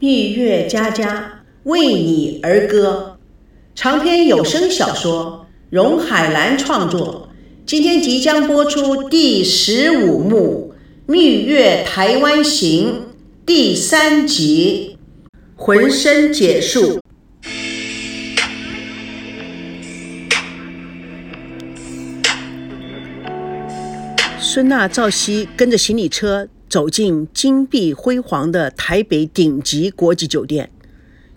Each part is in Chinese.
蜜月佳佳为你而歌，长篇有声小说，荣海兰创作。今天即将播出第十五幕《蜜月台湾行》第三集，浑身解数。孙娜、赵熙跟着行李车走进金碧辉煌的台北顶级国际酒店，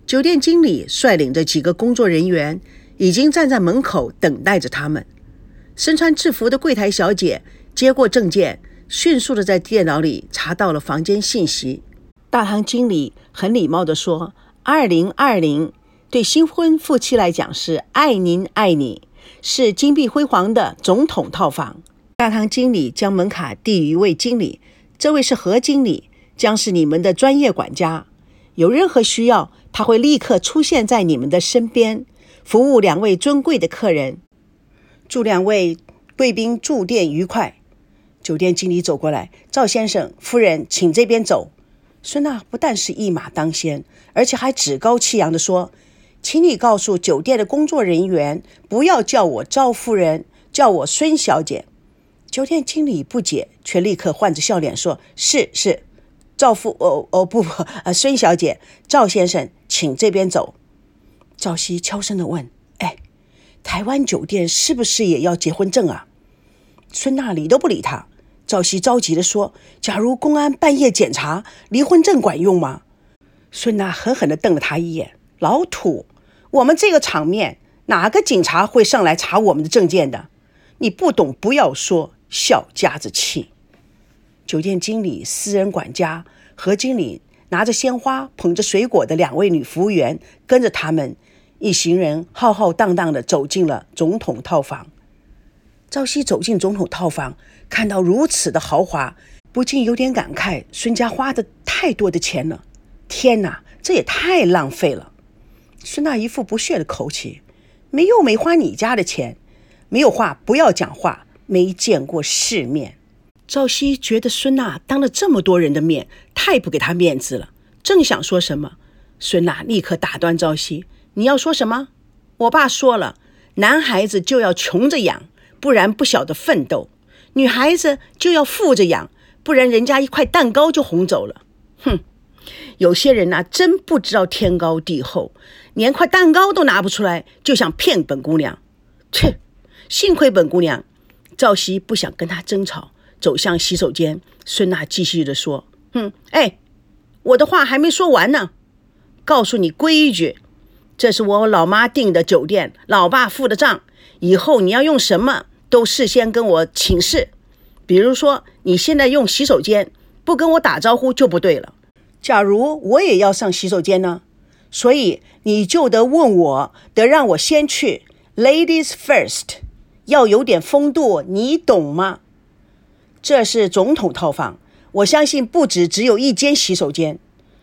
酒店经理率领着几个工作人员已经站在门口等待着他们。身穿制服的柜台小姐接过证件，迅速的在电脑里查到了房间信息。大堂经理很礼貌的说：“二零二零对新婚夫妻来讲是爱您爱你，是金碧辉煌的总统套房。”大堂经理将门卡递于一位经理：“这位是何经理，将是你们的专业管家。有任何需要，他会立刻出现在你们的身边，服务两位尊贵的客人。”祝两位贵宾住店愉快。酒店经理走过来：“赵先生、夫人，请这边走。”孙娜不但是一马当先，而且还趾高气扬地说：“请你告诉酒店的工作人员，不要叫我赵夫人，叫我孙小姐。”酒店经理不解，却立刻换着笑脸说：“是是，赵夫……哦哦不不，呃，孙小姐，赵先生，请这边走。”赵熙悄声地问：“哎？”台湾酒店是不是也要结婚证啊？孙娜理都不理他。赵熙着急地说：“假如公安半夜检查，离婚证管用吗？”孙娜狠狠地瞪了他一眼：“老土！我们这个场面，哪个警察会上来查我们的证件的？你不懂不要说，小家子气。”酒店经理、私人管家何经理拿着鲜花、捧着水果的两位女服务员跟着他们。一行人浩浩荡荡地走进了总统套房。赵熙走进总统套房，看到如此的豪华，不禁有点感慨：孙家花的太多的钱了。天哪，这也太浪费了！孙娜一副不屑的口气：“没又没花你家的钱，没有话不要讲话，没见过世面。”赵熙觉得孙娜当着这么多人的面，太不给他面子了。正想说什么，孙娜立刻打断赵熙。你要说什么？我爸说了，男孩子就要穷着养，不然不晓得奋斗；女孩子就要富着养，不然人家一块蛋糕就哄走了。哼，有些人呐，真不知道天高地厚，连块蛋糕都拿不出来，就想骗本姑娘。切！幸亏本姑娘赵熙不想跟他争吵，走向洗手间。孙娜继续的说：“哼，哎，我的话还没说完呢，告诉你规矩。”这是我老妈订的酒店，老爸付的账。以后你要用什么，都事先跟我请示。比如说，你现在用洗手间，不跟我打招呼就不对了。假如我也要上洗手间呢？所以你就得问我，得让我先去。Ladies first，要有点风度，你懂吗？这是总统套房，我相信不止只有一间洗手间。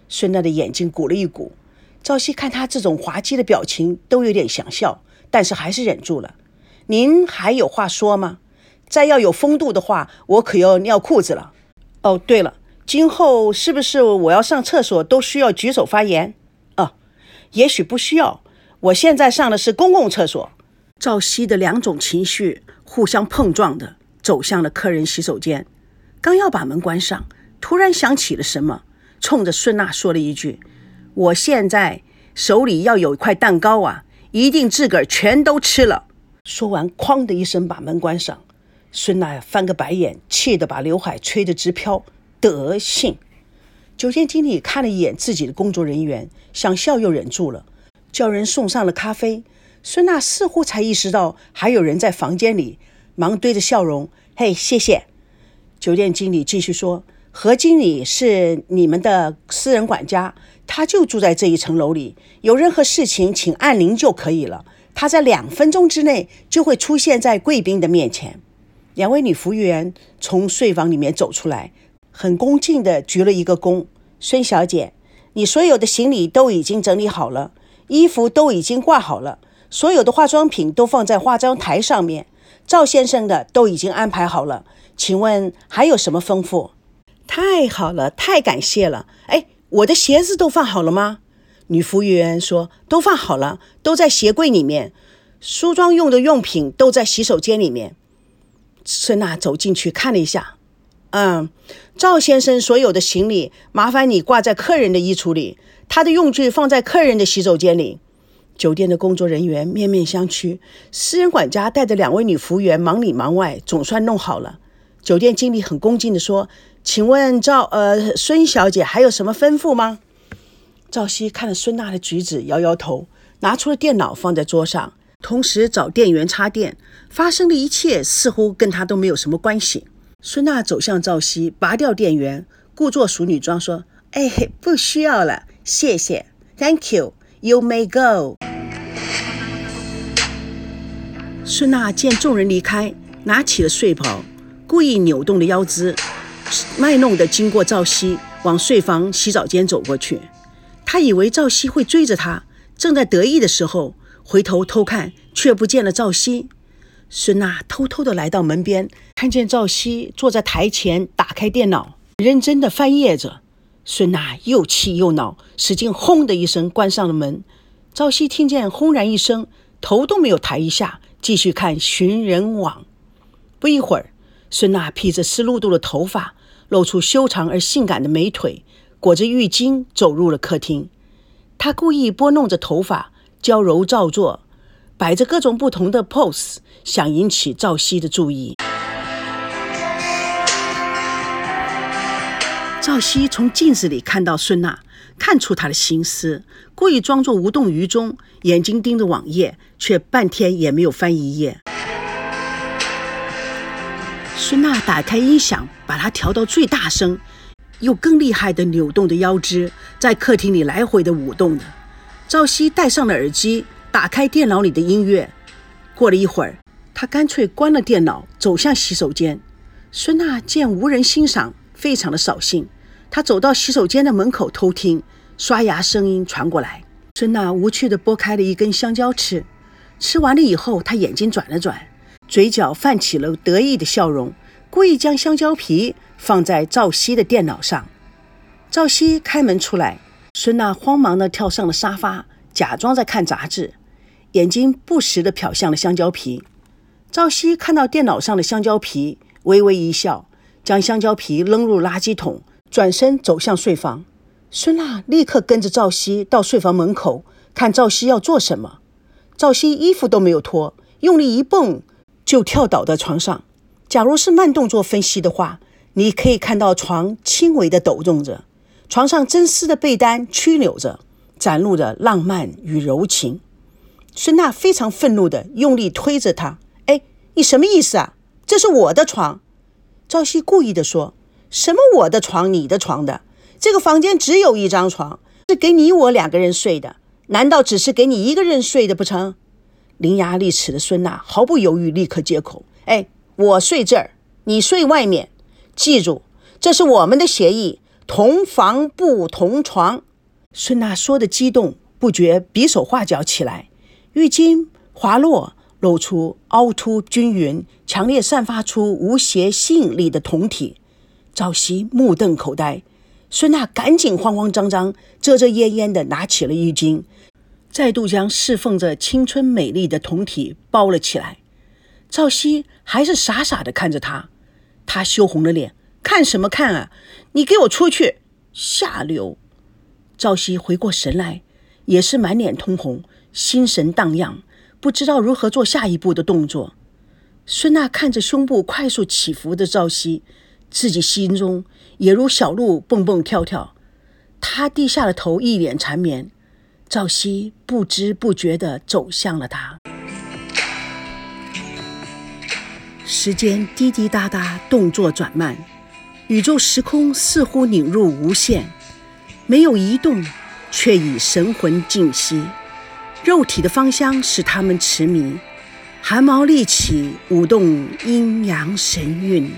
孙娜的眼睛鼓了一鼓。赵熙看他这种滑稽的表情，都有点想笑，但是还是忍住了。您还有话说吗？再要有风度的话，我可要尿裤子了。哦，对了，今后是不是我要上厕所都需要举手发言？哦，也许不需要。我现在上的是公共厕所。赵熙的两种情绪互相碰撞的走向了客人洗手间，刚要把门关上，突然想起了什么，冲着孙娜说了一句。我现在手里要有一块蛋糕啊，一定自个儿全都吃了。说完，哐的一声把门关上。孙娜翻个白眼，气得把刘海吹得直飘。德性！酒店经理看了一眼自己的工作人员，想笑又忍住了，叫人送上了咖啡。孙娜似乎才意识到还有人在房间里，忙堆着笑容：“嘿，谢谢。”酒店经理继续说：“何经理是你们的私人管家。”他就住在这一层楼里，有任何事情请按铃就可以了。他在两分钟之内就会出现在贵宾的面前。两位女服务员从睡房里面走出来，很恭敬地鞠了一个躬。孙小姐，你所有的行李都已经整理好了，衣服都已经挂好了，所有的化妆品都放在化妆台上面。赵先生的都已经安排好了，请问还有什么吩咐？太好了，太感谢了。哎。我的鞋子都放好了吗？女服务员说：“都放好了，都在鞋柜里面。梳妆用的用品都在洗手间里面。”孙娜走进去看了一下，嗯，赵先生所有的行李麻烦你挂在客人的衣橱里，他的用具放在客人的洗手间里。酒店的工作人员面面相觑，私人管家带着两位女服务员忙里忙外，总算弄好了。酒店经理很恭敬地说：“请问赵呃孙小姐还有什么吩咐吗？”赵熙看了孙娜的举止，摇摇头，拿出了电脑放在桌上，同时找电源插电。发生的一切似乎跟他都没有什么关系。孙娜走向赵熙，拔掉电源，故作淑女装说：“哎，不需要了，谢谢，Thank you, you may go。”孙娜见众人离开，拿起了睡袍，故意扭动了腰肢，卖弄的经过赵熙，往睡房洗澡间走过去。他以为赵熙会追着他，正在得意的时候，回头偷看，却不见了赵熙。孙娜偷偷地来到门边，看见赵熙坐在台前，打开电脑，认真地翻页着。孙娜又气又恼，使劲轰的一声关上了门。赵熙听见轰然一声，头都没有抬一下，继续看寻人网。不一会儿，孙娜披着湿漉漉的头发，露出修长而性感的美腿。裹着浴巾走入了客厅，他故意拨弄着头发，娇柔造作，摆着各种不同的 pose，想引起赵熙的注意。赵熙从镜子里看到孙娜，看出他的心思，故意装作无动于衷，眼睛盯着网页，却半天也没有翻一页。孙娜打开音响，把它调到最大声。又更厉害的扭动着腰肢，在客厅里来回的舞动着。赵熙戴上了耳机，打开电脑里的音乐。过了一会儿，他干脆关了电脑，走向洗手间。孙娜见无人欣赏，非常的扫兴。他走到洗手间的门口偷听，刷牙声音传过来。孙娜无趣地剥开了一根香蕉吃，吃完了以后，她眼睛转了转，嘴角泛起了得意的笑容，故意将香蕉皮。放在赵熙的电脑上。赵熙开门出来，孙娜慌忙地跳上了沙发，假装在看杂志，眼睛不时地瞟向了香蕉皮。赵熙看到电脑上的香蕉皮，微微一笑，将香蕉皮扔入垃圾桶，转身走向睡房。孙娜立刻跟着赵熙到睡房门口，看赵熙要做什么。赵熙衣服都没有脱，用力一蹦，就跳倒在床上。假如是慢动作分析的话，你可以看到床轻微的抖动着，床上真丝的被单曲扭着，展露着浪漫与柔情。孙娜非常愤怒的用力推着他：“哎，你什么意思啊？这是我的床。”赵熙故意的说：“什么我的床，你的床的？这个房间只有一张床，是给你我两个人睡的。难道只是给你一个人睡的不成？”伶牙俐齿的孙娜毫不犹豫，立刻接口：“哎，我睡这儿，你睡外面。”记住，这是我们的协议，同房不同床。孙娜说的激动，不觉比手画脚起来。浴巾滑落，露出凹凸均匀、强烈散发出无邪吸引力的酮体。赵熙目瞪口呆，孙娜赶紧慌慌张张、遮遮掩掩地拿起了浴巾，再度将侍奉着青春美丽的酮体包了起来。赵熙还是傻傻地看着他。他羞红了脸，看什么看啊！你给我出去！下流！赵熙回过神来，也是满脸通红，心神荡漾，不知道如何做下一步的动作。孙娜看着胸部快速起伏的赵熙，自己心中也如小鹿蹦蹦跳跳。他低下了头，一脸缠绵。赵熙不知不觉地走向了他。时间滴滴答答，动作转慢，宇宙时空似乎拧入无限，没有移动，却已神魂尽息。肉体的芳香使他们痴迷，汗毛立起，舞动阴阳神韵。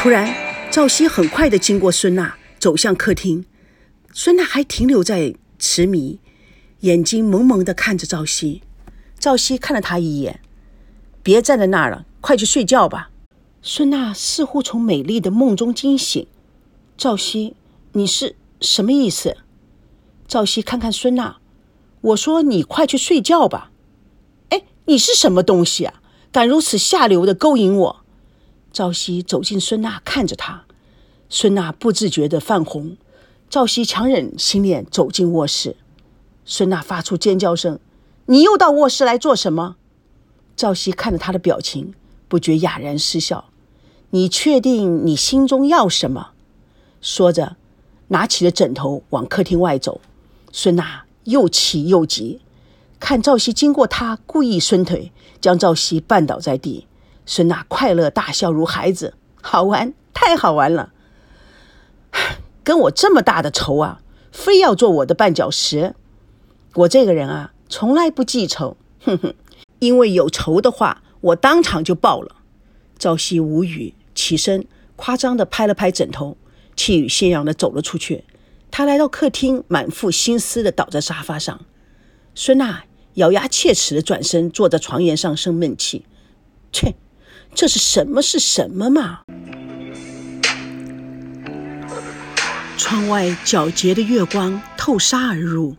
突然，赵熙很快地经过孙娜，走向客厅。孙娜还停留在痴迷。眼睛蒙蒙地看着赵熙，赵熙看了他一眼，别站在那儿了，快去睡觉吧。孙娜似乎从美丽的梦中惊醒。赵熙，你是什么意思？赵熙看看孙娜，我说你快去睡觉吧。哎，你是什么东西啊？敢如此下流的勾引我？赵熙走进孙娜，看着他，孙娜不自觉的泛红。赵熙强忍心念走进卧室，孙娜发出尖叫声：“你又到卧室来做什么？”赵熙看着他的表情，不觉哑然失笑。“你确定你心中要什么？”说着，拿起了枕头往客厅外走。孙娜又气又急，看赵熙经过她，故意伸腿将赵熙绊倒在地。孙娜快乐大笑，如孩子，好玩，太好玩了。跟我这么大的仇啊，非要做我的绊脚石。我这个人啊，从来不记仇，哼哼。因为有仇的话，我当场就报了。赵熙无语，起身夸张的拍了拍枕头，气宇轩扬的走了出去。他来到客厅，满腹心思的倒在沙发上。孙娜咬牙切齿的转身坐在床沿上生闷气。切，这是什么是什么嘛？窗外皎洁的月光透纱而入，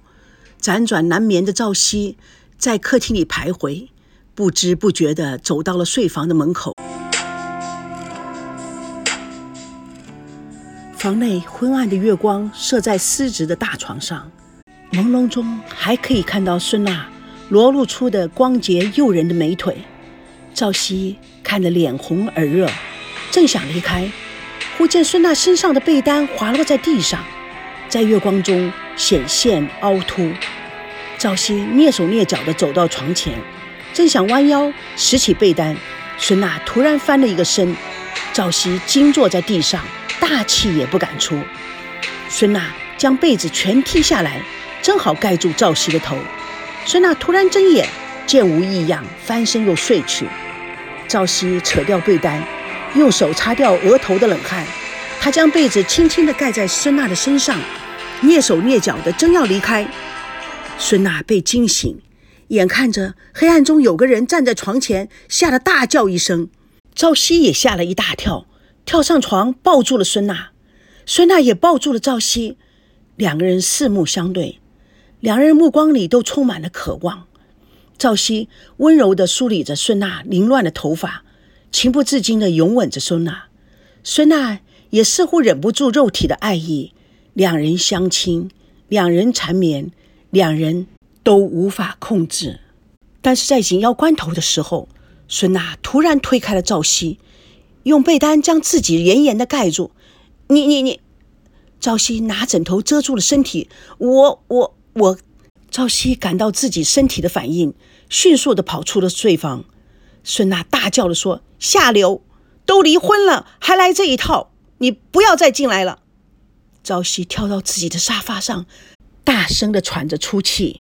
辗转难眠的赵熙在客厅里徘徊，不知不觉地走到了睡房的门口。房内昏暗的月光射在丝质的大床上，朦胧中还可以看到孙娜裸露出的光洁诱人的美腿。赵熙看得脸红耳热，正想离开。忽见孙娜身上的被单滑落在地上，在月光中显现凹凸。赵熙蹑手蹑脚地走到床前，正想弯腰拾起被单，孙娜突然翻了一个身，赵熙惊坐在地上，大气也不敢出。孙娜将被子全踢下来，正好盖住赵熙的头。孙娜突然睁眼，见无异样，翻身又睡去。赵熙扯掉被单。用手擦掉额头的冷汗，他将被子轻轻地盖在孙娜的身上，蹑手蹑脚的正要离开。孙娜被惊醒，眼看着黑暗中有个人站在床前，吓得大叫一声。赵熙也吓了一大跳，跳上床抱住了孙娜，孙娜也抱住了赵熙，两个人四目相对，两人目光里都充满了渴望。赵熙温柔地梳理着孙娜凌乱的头发。情不自禁地拥吻着孙娜，孙娜也似乎忍不住肉体的爱意，两人相亲，两人缠绵，两人都无法控制。但是在紧要关头的时候，孙娜突然推开了赵熙，用被单将自己严严地盖住。你你你，赵熙拿枕头遮住了身体。我我我，赵熙感到自己身体的反应，迅速的跑出了睡房。孙娜大叫着说。下流，都离婚了还来这一套！你不要再进来了。朝夕跳到自己的沙发上，大声的喘着粗气。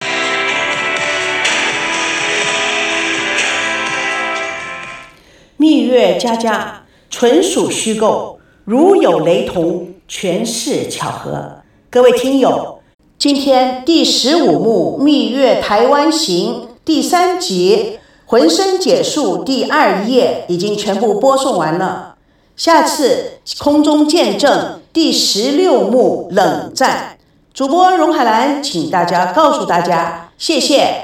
蜜月佳佳纯属虚构，如有雷同，全是巧合。各位听友，今天第十五幕《蜜月台湾行》第三集。浑身解数第二页已经全部播送完了，下次空中见证第十六幕冷战。主播荣海兰，请大家告诉大家，谢谢。